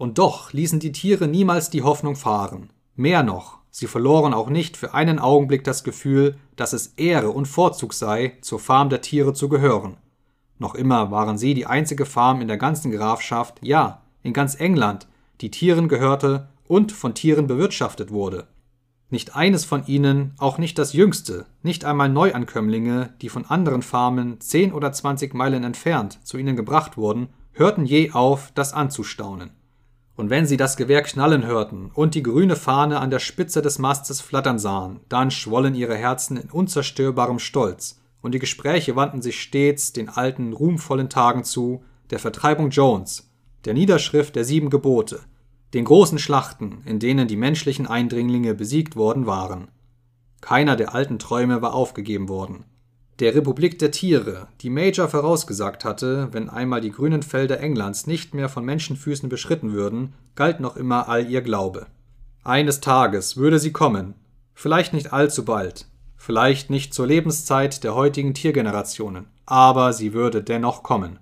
Und doch ließen die Tiere niemals die Hoffnung fahren. Mehr noch, sie verloren auch nicht für einen Augenblick das Gefühl, dass es Ehre und Vorzug sei, zur Farm der Tiere zu gehören. Noch immer waren sie die einzige Farm in der ganzen Grafschaft, ja, in ganz England, die Tieren gehörte und von Tieren bewirtschaftet wurde. Nicht eines von ihnen, auch nicht das jüngste, nicht einmal Neuankömmlinge, die von anderen Farmen zehn oder zwanzig Meilen entfernt zu ihnen gebracht wurden, hörten je auf, das anzustaunen. Und wenn sie das Gewehr knallen hörten und die grüne Fahne an der Spitze des Mastes flattern sahen, dann schwollen ihre Herzen in unzerstörbarem Stolz, und die Gespräche wandten sich stets den alten, ruhmvollen Tagen zu, der Vertreibung Jones, der Niederschrift der sieben Gebote, den großen Schlachten, in denen die menschlichen Eindringlinge besiegt worden waren. Keiner der alten Träume war aufgegeben worden. Der Republik der Tiere, die Major vorausgesagt hatte, wenn einmal die grünen Felder Englands nicht mehr von Menschenfüßen beschritten würden, galt noch immer all ihr Glaube. Eines Tages würde sie kommen, vielleicht nicht allzu bald, vielleicht nicht zur Lebenszeit der heutigen Tiergenerationen, aber sie würde dennoch kommen.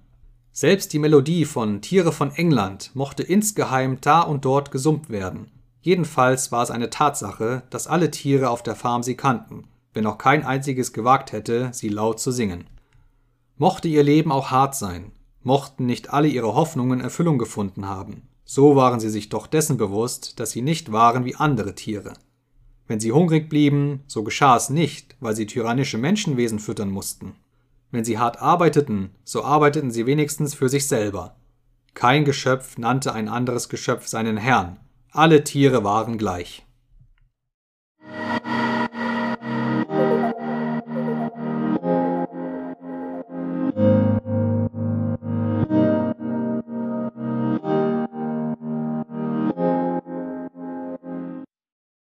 Selbst die Melodie von Tiere von England mochte insgeheim da und dort gesummt werden. Jedenfalls war es eine Tatsache, dass alle Tiere auf der Farm sie kannten, wenn auch kein einziges gewagt hätte, sie laut zu singen. Mochte ihr Leben auch hart sein, mochten nicht alle ihre Hoffnungen Erfüllung gefunden haben, so waren sie sich doch dessen bewusst, dass sie nicht waren wie andere Tiere. Wenn sie hungrig blieben, so geschah es nicht, weil sie tyrannische Menschenwesen füttern mussten. Wenn sie hart arbeiteten, so arbeiteten sie wenigstens für sich selber. Kein Geschöpf nannte ein anderes Geschöpf seinen Herrn. Alle Tiere waren gleich.